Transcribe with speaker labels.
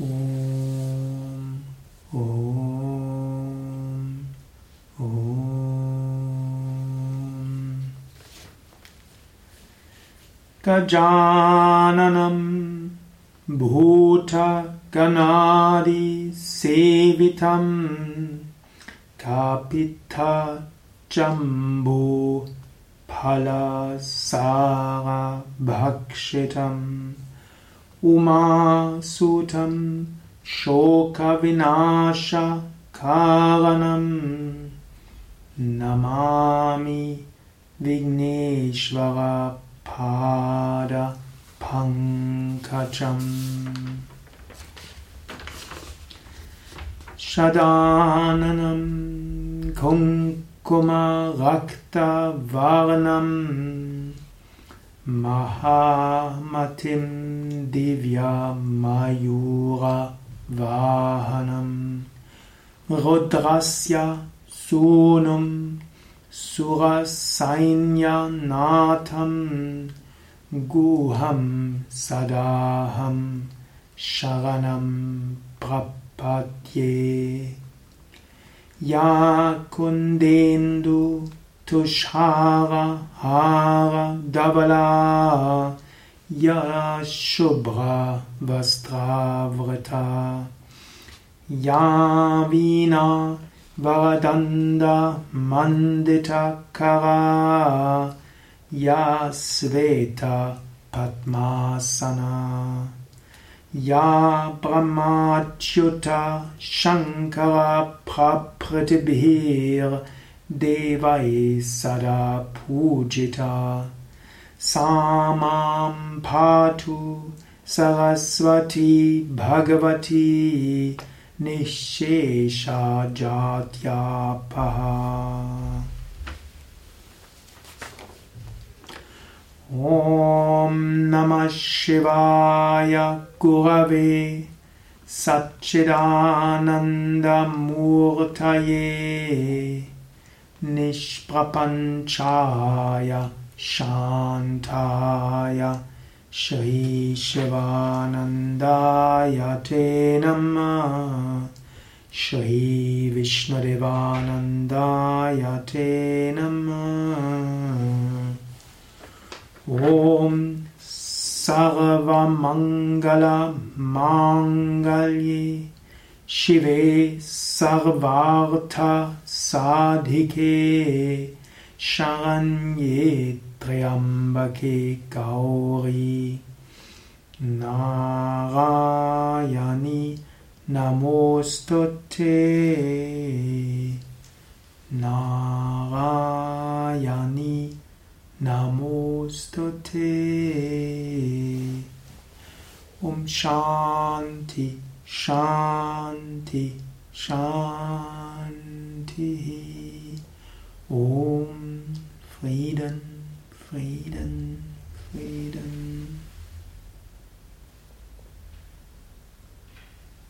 Speaker 1: ॐ गजाननं भूतगणादिसेवितं कपित्थजम्बो फलसारभक्षितम् उमासुतं शोकविनाशकारणं नमामि विघ्नेश्वरपादपङ्कजम् षदाननं कुङ्कुमरक्तवर्णम् महामतिं दिव्यमयूरवाहनं रुद्रस्य सूनुं सुरसैन्यनाथं गुहं सदाहं शरणं प्रपद्ये। या कुन्देन्दु तुषारहारधवला या शुभ्रवस्त्रावृता या वीणा वरदण्डमण्डितकरा या श्वेतपद्मासना या ब्रह्माच्युता शङ्करप्रभृतिभिर् देवैः सदा पूजिता। सा मां पातु सरस्वती भगवती निःशेषजात्यापहा ॐ नमः शिवाय गुरवे सच्चिदानन्दमूर्तये निष्प्रपञ्चाय शान्ताय श्रीशिवानन्दाय ते नमः। श्रीविष्णुदेवानन्दाय ते नमः। ॐ सर्वमङ्गलमाङ्गल्ये शिवे सर्वार्थसाधिके शरण्ये त्र्यम्बके गौरी। नारायणि नमोऽस्तु नारायणि नमोऽस्तु ते ॐ शान्ति शान्ति शान्तिः ॐ Frieden, Frieden, Frieden.